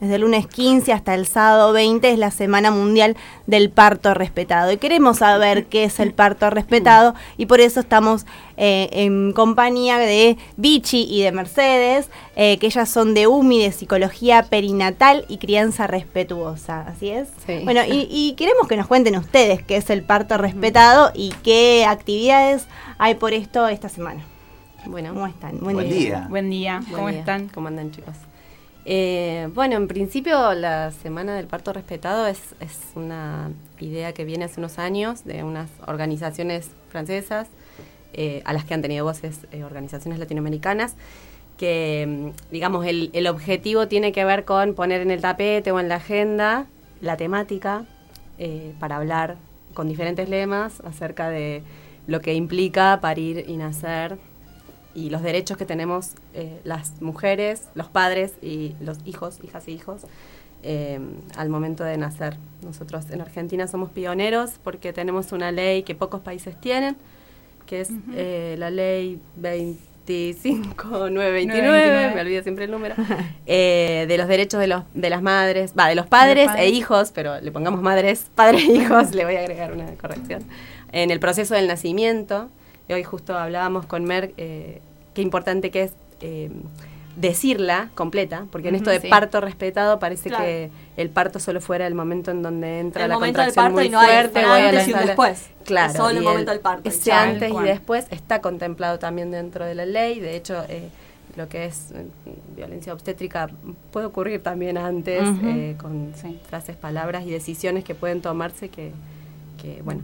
desde el lunes 15 hasta el sábado 20 es la Semana Mundial del Parto Respetado. Y queremos saber qué es el parto respetado y por eso estamos eh, en compañía de Vichy y de Mercedes, eh, que ellas son de UMI, de Psicología Perinatal y Crianza Respetuosa. ¿Así es? Sí. Bueno, y, y queremos que nos cuenten ustedes qué es el parto respetado y qué actividades hay por esto esta semana. Bueno, ¿Cómo están? Buen día. Buen día, buen ¿cómo día. están? ¿Cómo andan, chicos? Eh, bueno, en principio la Semana del Parto Respetado es, una idea que viene hace unos años de unas organizaciones francesas, eh, a las que han tenido voces eh, organizaciones latinoamericanas, que, mm, digamos, el, el objetivo tiene que ver con poner en el tapete o en la agenda la temática eh, para hablar con diferentes lemas acerca de lo que implica parir y nacer y los derechos que tenemos eh, las mujeres, los padres y los hijos, hijas y hijos eh, al momento de nacer. Nosotros en Argentina somos pioneros porque tenemos una ley que pocos países tienen, que es eh, la ley 25929, 929. me olvido siempre el número, eh, de los derechos de, los, de las madres, va, de los padres, padres. e hijos, pero le pongamos madres, padres e hijos, le voy a agregar una corrección, en el proceso del nacimiento. Y hoy justo hablábamos con Mer, eh, qué importante que es eh, decirla completa, porque en esto de sí. parto respetado parece Claro. que el parto solo fuera el momento en donde entra El la momento del contracción parto muy y no hay fuerte, la antes y un después. Claro, Es solo el momento del parto Ese antes y después está contemplado también dentro de la ley. De hecho, eh, lo que es eh, violencia obstétrica puede ocurrir también antes, eh, con Sí. frases, palabras y decisiones que pueden tomarse que, que bueno,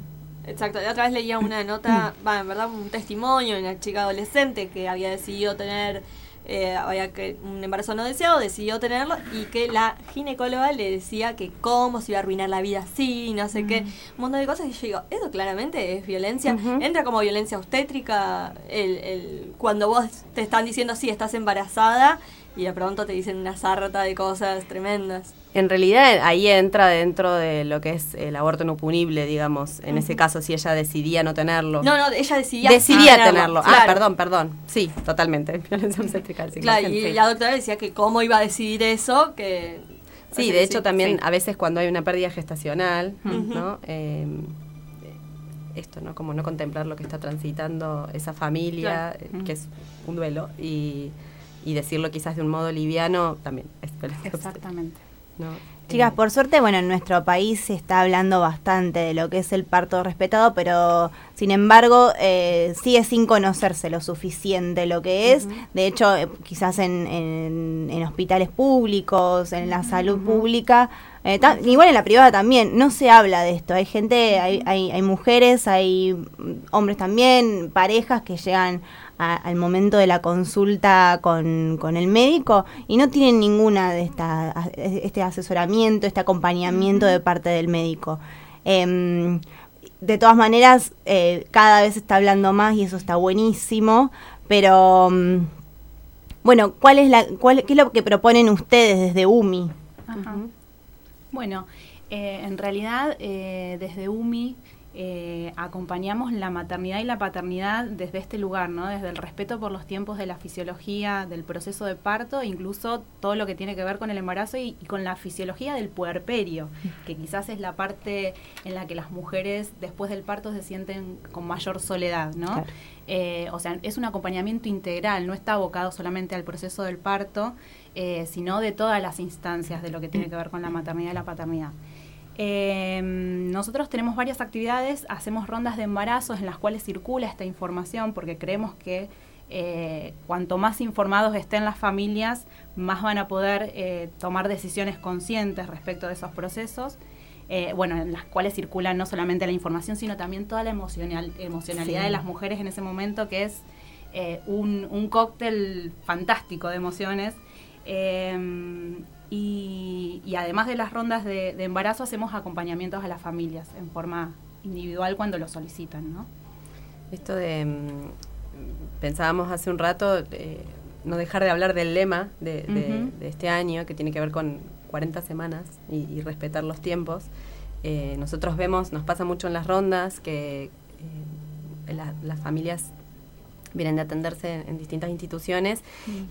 Exacto, la otra vez leía una nota, va, en verdad un testimonio de una chica adolescente que había decidido tener, eh, había que un embarazo no deseado, decidió tenerlo y que la ginecóloga le decía que cómo se iba a arruinar la vida así, no sé qué, un montón de cosas. Y yo digo, eso claramente es violencia, entra como violencia obstétrica el, el, cuando vos te están diciendo sí, estás embarazada y de pronto te dicen una sarta de cosas tremendas. En realidad ahí entra dentro de lo que es el aborto no punible, digamos, en ese caso si ella decidía no tenerlo. No, no, ella decidía, decidía tenerlo. Ah, claro. perdón, perdón. Sí, totalmente. Violencia obstétrica Claro, 100%, y sí. la doctora decía que cómo iba a decidir eso, que... Sí, o sea, de hecho también sí. a veces cuando hay una pérdida gestacional. ¿no? Eh, esto, ¿no? Como no contemplar lo que está transitando esa familia, Claro. eh, que es un duelo, y, y decirlo quizás de un modo liviano también es violencia Exactamente. ¿no? Chicas, Eh, por suerte, bueno, en nuestro país se está hablando bastante de lo que es el parto respetado, pero sin embargo eh, sigue sin conocerse lo suficiente lo que es. De hecho, eh, quizás en, en- en hospitales públicos, en la salud pública, eh, ta- igual en la privada también, no se habla de esto. Hay gente, hay, hay, hay mujeres, hay hombres también, parejas que llegan a- al momento de la consulta con, con el médico y no tienen ninguna de esta, este asesoramiento, este acompañamiento de parte del médico. Em, de todas maneras, eh, cada vez se está hablando más y eso está buenísimo, pero mm, bueno, ¿cuál es la, cuál, ¿qué es lo que proponen ustedes desde UMI? Ajá. Bueno, eh, en realidad eh, desde UMI eh, acompañamos la maternidad y la paternidad desde este lugar, ¿no? Desde el respeto por los tiempos de la fisiología, del proceso de parto, incluso todo lo que tiene que ver con el embarazo y, y con la fisiología del puerperio, que quizás es la parte en la que las mujeres después del parto se sienten con mayor soledad, ¿no? Claro. Eh, o sea, es un acompañamiento integral, no está abocado solamente al proceso del parto, eh, sino de todas las instancias de lo que tiene que ver con la maternidad y la paternidad. Eh, nosotros tenemos varias actividades, hacemos rondas de embarazos en las cuales circula esta información porque creemos que eh, cuanto más informados estén las familias, más van a poder eh, tomar decisiones conscientes respecto de esos procesos. eh, bueno, en las cuales circula no solamente la información, sino también toda la emocional, emocionalidad Sí. de las mujeres en ese momento, que es un, un cóctel fantástico de emociones. Eh, y, y además de las rondas de, de embarazo, hacemos acompañamientos a las familias en forma individual cuando lo solicitan, ¿no? Esto de. mm, pensábamos hace un rato, eh, no dejar de hablar del lema de, de- Ujú. de este año, que tiene que ver con 40 semanas y, y respetar los tiempos. Eh, nosotros vemos, nos pasa mucho en las rondas, que eh, la- las familias vienen de atenderse en, distintas instituciones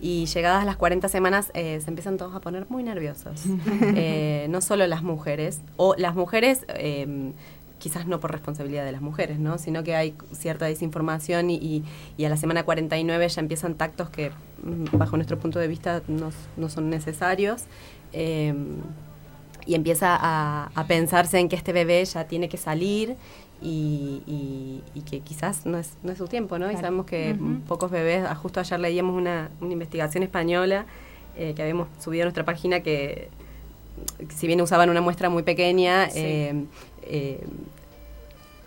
y llegadas las 40 semanas eh, se empiezan todos a poner muy nerviosos. Eh, no solo las mujeres, o las mujeres... Eh, quizás no por responsabilidad de las mujeres, ¿no? sino que hay cierta desinformación y, y, a la semana 49 ya empiezan tactos que mm, bajo nuestro punto de vista no, no son necesarios. y empieza a, a, pensarse en que este bebé ya tiene que salir y, que quizás no es, no es su tiempo, ¿no? Y sabemos que pocos bebés, ah, justo ayer leíamos una, una investigación española eh, que habíamos subido a nuestra página que si bien usaban una muestra muy pequeña, eh, eh,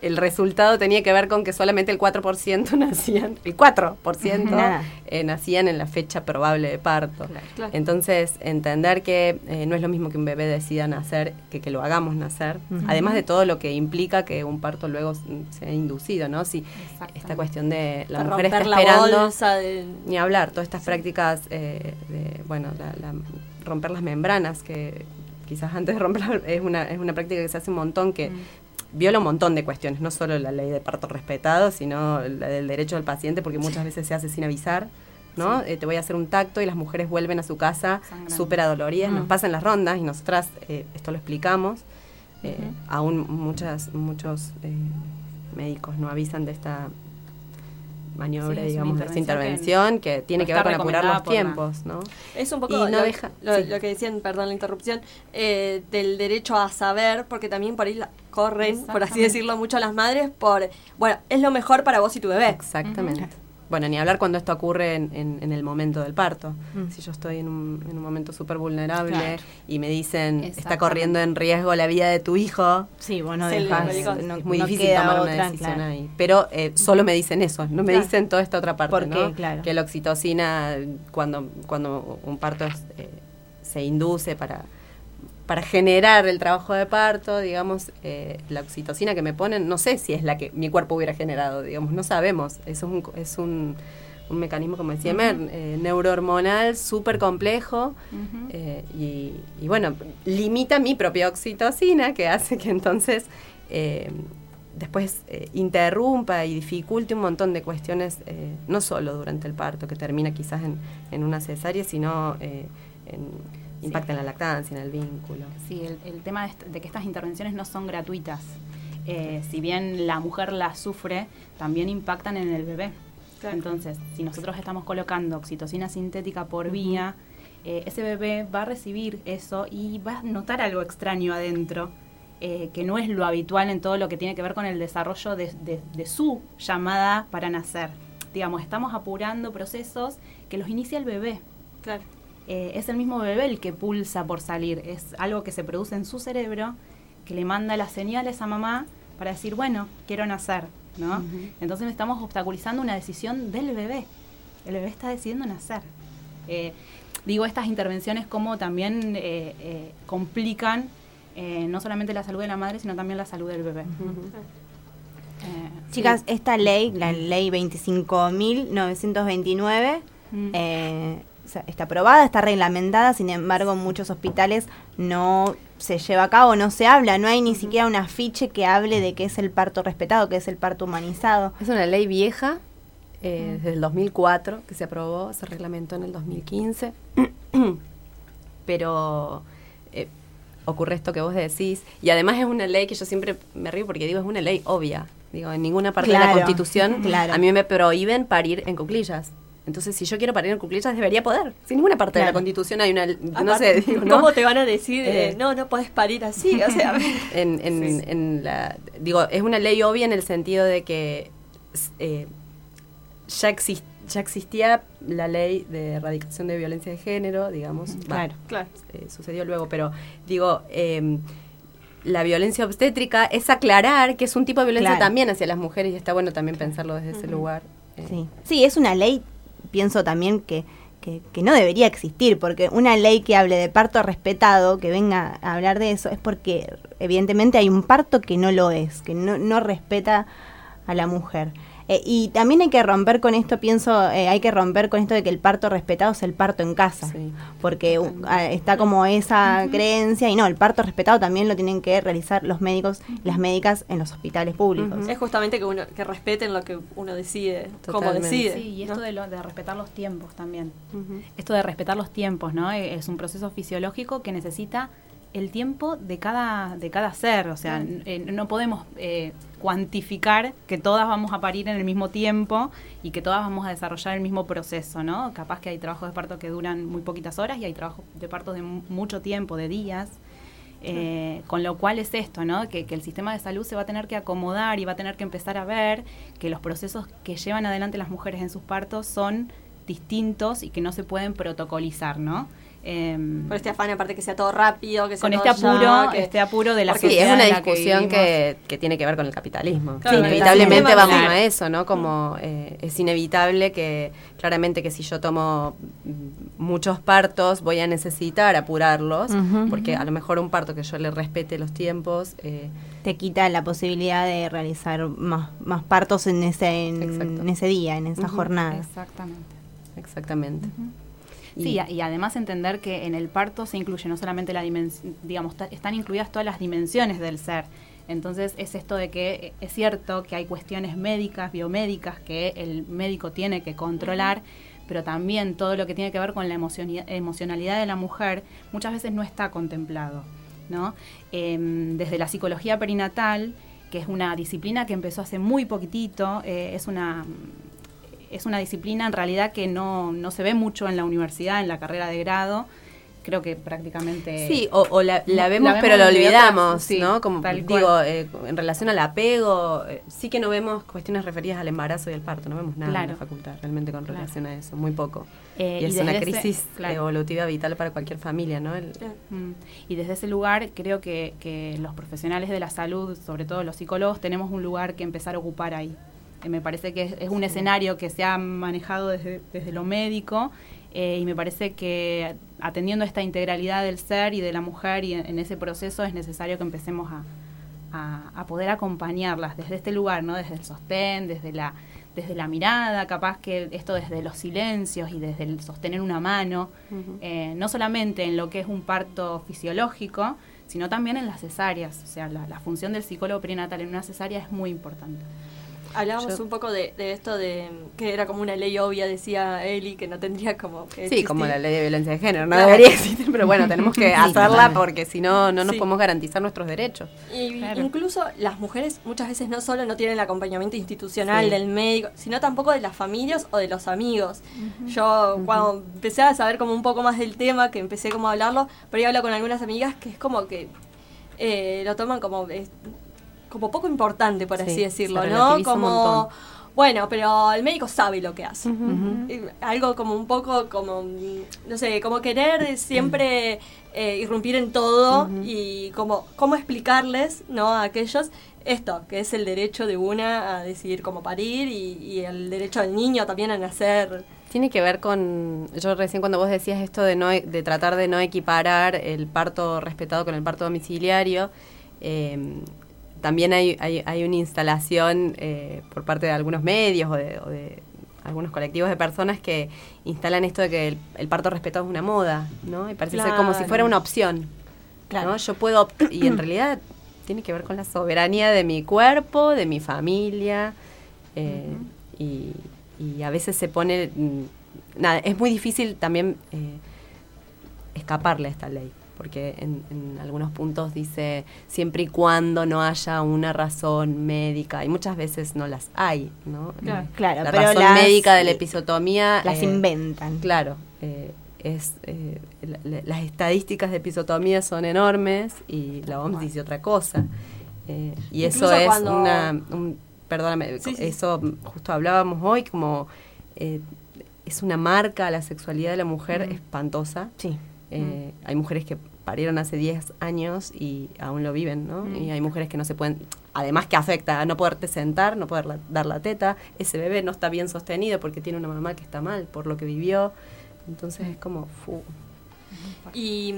el resultado tenía que ver con que solamente el 4% nacían, el 4% eh, nacían en la fecha probable de parto. Entonces, entender que eh, no es lo mismo que un bebé decida nacer que que lo hagamos nacer, además de todo lo que implica que un parto luego sea inducido, ¿no? Si esta cuestión de la mujer está esperando, ni hablar, todas estas prácticas eh, de, bueno, romper las membranas que quizás antes de romper es una, es una práctica que se hace un montón que viola un montón de cuestiones, no solo la ley de parto respetado, sino la del derecho del paciente, porque muchas veces se hace sin avisar. ¿no? Eh, te voy a hacer un tacto y las mujeres vuelven a su casa súper adoloridas, nos pasan las rondas y nosotras eh, esto lo explicamos. Eh, aún muchas, muchos médicos no avisan de esta maniobra, digamos, de esta intervención que, tiene que ver con apurar los tiempos, ¿no? Es un poco lo, lo, que decían, perdón la interrupción, del derecho a saber, porque también por ahí la, corren, por así decirlo, mucho las madres por, bueno, es lo mejor para vos y tu bebé. Exactamente. Bueno, ni hablar cuando esto ocurre en, el momento del parto. Mm. Si yo estoy en un, en un momento súper vulnerable y me dicen, está corriendo en riesgo la vida de tu hijo. Sí, bueno, dejas, es muy difícil tomar una decisión ahí. Pero eh, solo me dicen eso, no me dicen toda esta otra parte, ¿no? Que la oxitocina, cuando, cuando un parto eh, se induce para para generar el trabajo de parto, digamos, eh, la oxitocina que me ponen, no sé si es la que mi cuerpo hubiera generado, digamos, no sabemos. Eso es un, es un, mecanismo, como decía Mer, eh, neurohormonal súper complejo eh, y, bueno, limita mi propia oxitocina, que hace que entonces después interrumpa y dificulte un montón de cuestiones, no solo durante el parto, que termina quizás en, en una cesárea, sino en impacta en la lactancia, en el vínculo. Sí, el, tema de, que estas intervenciones no son gratuitas. Eh, si bien la mujer las sufre, también impactan en el bebé. Entonces, si nosotros estamos colocando oxitocina sintética por vía, eh, ese bebé va a recibir eso y va a notar algo extraño adentro, eh, que no es lo habitual en todo lo que tiene que ver con el desarrollo de, de su llamada para nacer. Digamos, estamos apurando procesos que los inicia el bebé. Claro. Eh, es el mismo bebé el que pulsa por salir. Es algo que se produce en su cerebro, que le manda las señales a mamá para decir, bueno, quiero nacer, ¿no? Entonces estamos obstaculizando una decisión del bebé. El bebé está decidiendo nacer. Eh, digo, estas intervenciones como también eh, complican no solamente la salud de la madre, sino también la salud del bebé. Chicas, esta ley, la ley 25.929, eh, está aprobada, está reglamentada, sin embargo en muchos hospitales no se lleva a cabo, no se habla, no hay ni siquiera un afiche que hable de qué es el parto respetado, qué es el parto humanizado. Es una ley vieja, eh, desde el 2004, que se aprobó, se reglamentó en el 2015, pero eh, ocurre esto que vos decís, y además es una ley que yo siempre me río porque digo, es una ley obvia. Digo, en ninguna parte de la Constitución a mí me prohíben parir en cuclillas. Entonces, si yo quiero parir en cuclillas, debería poder. Sin ninguna parte de la Constitución hay una. no sé, ¿Cómo te van a decir, eh, no, no puedes parir así? O sea, en, en, la, digo, es una ley obvia en el sentido de que eh, ya, ya existía la ley de erradicación de violencia de género, digamos. Claro, claro. Eh, sucedió luego, pero digo. Em, la violencia obstétrica es aclarar que es un tipo de violencia también hacia las mujeres y está bueno también pensarlo desde ese lugar. Sí. sí, es una ley pienso también que, que, no debería existir, porque una ley que hable de parto respetado, que venga a hablar de eso, es porque evidentemente hay un parto que no lo es, que no, no respeta a la mujer. Eh, y también hay que romper con esto, pienso, eh, hay que romper con esto de que el parto respetado es el parto en casa, porque uh, ah, está como esa creencia y no, el parto respetado también lo tienen que realizar los médicos y las médicas en los hospitales públicos. Es justamente que uno que respeten lo que uno decide, como decide. Sí, y esto de, lo, de respetar los tiempos también. Esto de respetar los tiempos, ¿no? E, es un proceso fisiológico que necesita el tiempo de cada, de cada ser, o sea, eh, no podemos eh, cuantificar que todas vamos a parir en el mismo tiempo y que todas vamos a desarrollar el mismo proceso, ¿no? Capaz que hay trabajos de parto que duran muy poquitas horas y hay trabajos de parto de mucho tiempo, de días. Eh, con lo cual es esto, ¿no? Que, que, el sistema de salud se va a tener que acomodar y va a tener que empezar a ver que los procesos que llevan adelante las mujeres en sus partos son distintos y que no se pueden protocolizar, ¿no? Eh, Por este afán, aparte que sea todo rápido, que sea con este apuro, este apuro de la sociedad. es una discusión que, que, tiene que ver con el capitalismo. inevitablemente vamos a eso, ¿no? Como eh, es inevitable que, claramente, que si yo tomo muchos partos, voy a necesitar apurarlos, porque a lo mejor un parto que yo le respete los tiempos. Eh, te quita la posibilidad de realizar más, más partos en ese, en, ese día, en esa jornada. Exactamente. Exactamente. Sí, y, además entender que en el parto se incluye no solamente la dimensión, digamos, están incluidas todas las dimensiones del ser. Entonces es esto de que eh, es cierto que hay cuestiones médicas, biomédicas que el médico tiene que controlar, pero también todo lo que tiene que ver con la emocionalidad de la mujer muchas veces no está contemplado. ¿no? Em, desde la psicología perinatal, que es una disciplina que empezó hace muy poquitito, eh, es una es una disciplina en realidad que no, no se ve mucho en la universidad, en la carrera de grado creo que prácticamente... Sí, o, la, vemos, pero la olvidamos, ¿no? Como digo, eh, en relación al apego, eh, sí que no vemos cuestiones referidas al embarazo y al parto, no vemos nada en la facultad realmente con relación a eso, muy poco. Eh, y es una crisis evolutiva vital para cualquier familia, ¿no? Mm. Y desde ese lugar creo que, que los profesionales de la salud, sobre todo los psicólogos, tenemos un lugar que empezar a ocupar ahí me parece que es, un escenario que se ha manejado desde, lo médico eh, y me parece que atendiendo esta integralidad del ser y de la mujer y en, ese proceso es necesario que empecemos a, poder acompañarlas desde este lugar, ¿no? desde el sostén, desde la, desde la mirada, capaz que esto desde los silencios y desde el sostener una mano, eh, no solamente en lo que es un parto fisiológico, sino también en las cesáreas. O sea, la, la función del psicólogo prenatal en una cesárea es muy importante. Hablábamos un poco de, esto de que era como una ley obvia, decía Eli, que no tendría como que Sí, como la ley de violencia de género, no debería existir, pero bueno, tenemos que hacerla porque si no, no nos podemos garantizar nuestros derechos. Y incluso las mujeres muchas veces no solo no tienen el acompañamiento institucional del médico, sino tampoco de las familias o de los amigos. Yo cuando empecé a saber como un poco más del tema, que empecé como a hablarlo, pero yo hablo con algunas amigas que es como que eh, lo toman como como poco importante, por así decirlo, ¿no? Como bueno, pero el médico sabe lo que hace. Algo como un poco como, no sé, como querer siempre eh, irrumpir en todo y como cómo explicarles, ¿no? A aquellos esto, que es el derecho de una a decidir cómo parir y, el derecho del niño también a nacer. Tiene que ver con, yo recién cuando vos decías esto de, no, de tratar de no equiparar el parto respetado con el parto domiciliario, eh, también hay, hay, una instalación eh, por parte de algunos medios o de, algunos colectivos de personas que instalan esto de que el, parto respetado es una moda, ¿no? Y parece ser como si fuera una opción. Claro. Yo puedo y en realidad tiene que ver con la soberanía de mi cuerpo, de mi familia, eh, y, a veces se pone... Mm, nada, es muy difícil también eh, escaparle a esta ley porque en, algunos puntos dice siempre y cuando no haya una razón médica, y muchas veces no las hay, ¿no? Claro, eh, la razón médica de la episotomía... Las eh, inventan. Claro, eh, es las estadísticas de episotomía son enormes y la OMS dice otra cosa. y eso es una... perdóname, eso justo hablábamos hoy como... es una marca a la sexualidad de la mujer espantosa. Sí. Eh, hay mujeres que parieron hace 10 años y aún lo viven, ¿no? Mm. Y hay mujeres que no se pueden, además que afecta a no poderte sentar, no poder dar la teta, ese bebé no está bien sostenido porque tiene una mamá que está mal por lo que vivió, entonces es como... Y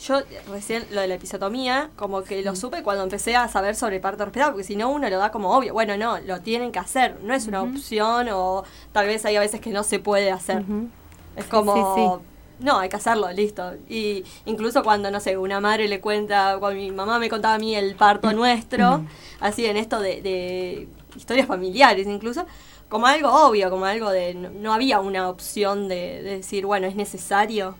yo recién lo de la episiotomía, como que lo supe cuando empecé a saber sobre parto respetado, porque si no uno lo da como obvio. Bueno, no, lo tienen que hacer, no es una opción o tal vez hay a veces que no se puede hacer. Es como... No, hay que hacerlo, listo. Y incluso cuando, no sé, una madre le cuenta, cuando mi mamá me contaba a mí el parto nuestro, así en esto de, de historias familiares incluso, como algo obvio, como algo de no, había una opción de, decir, bueno, es necesario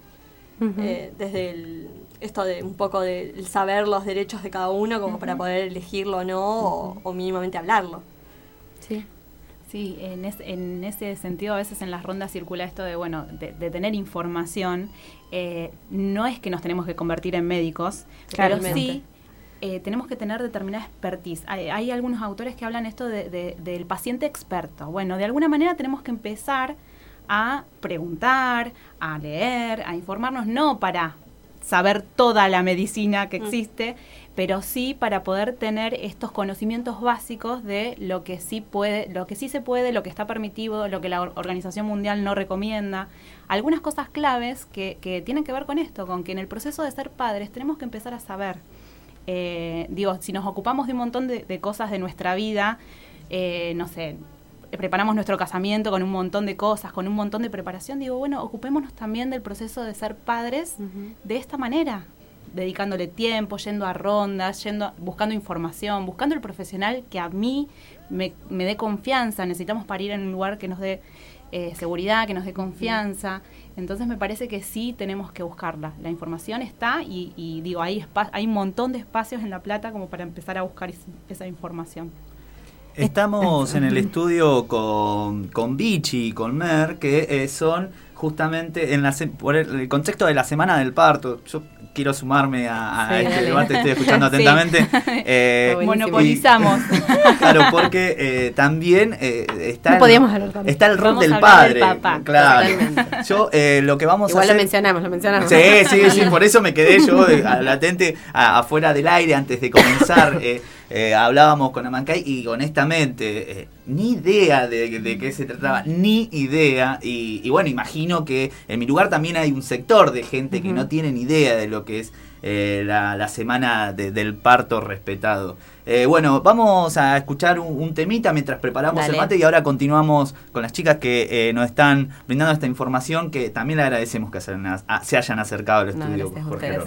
eh, desde el, esto de un poco de saber los derechos de cada uno como para poder elegirlo o no o, mínimamente hablarlo. Sí. Sí, en, en, ese sentido a veces en las rondas circula esto de, bueno, de, tener información. Eh, no es que nos tenemos que convertir en médicos, pero sí eh, tenemos que tener determinada expertise. Hay, algunos autores que hablan esto de, del paciente experto. Bueno, de alguna manera tenemos que empezar a preguntar, a leer, a informarnos, no para saber toda la medicina que mm. existe, pero sí para poder tener estos conocimientos básicos de lo que sí puede, lo que sí se puede, lo que está permitido, lo que la Organización Mundial no recomienda. Algunas cosas claves que, que tienen que ver con esto, con que en el proceso de ser padres tenemos que empezar a saber. Eh, digo, si nos ocupamos de un montón de, cosas de nuestra vida, eh, no sé, preparamos nuestro casamiento con un montón de cosas, con un montón de preparación, digo, bueno, ocupémonos también del proceso de ser padres de esta manera, dedicándole tiempo, yendo a rondas, yendo, buscando información, buscando el profesional que a mí me, dé confianza. Necesitamos parir en un lugar que nos dé eh, seguridad, que nos dé confianza. Entonces me parece que sí tenemos que buscarla. La información está y, digo, hay, hay un montón de espacios en La Plata como para empezar a buscar esa información. Estamos en el estudio con, con Vichy y con Mer, que eh, son justamente en la, por el, contexto de la semana del parto. Yo quiero sumarme a, este debate, estoy escuchando atentamente. Eh, Monopolizamos. claro, porque eh, también eh, está, el, está el rol del padre. claro. Yo lo que vamos Igual a hacer, lo mencionamos, lo mencionamos. Sí, sí, sí, por eso me quedé yo latente afuera del aire antes de comenzar. Eh, hablábamos con Amancay y honestamente, eh, ni idea de, qué se trataba, ni idea. Y, bueno, imagino que en mi lugar también hay un sector de gente que no tiene ni idea de lo que es eh, la, semana del parto respetado. bueno, vamos a escuchar un, temita mientras preparamos el mate y ahora continuamos con las chicas que nos están brindando esta información que también le agradecemos que se, hayan acercado al estudio. Jorge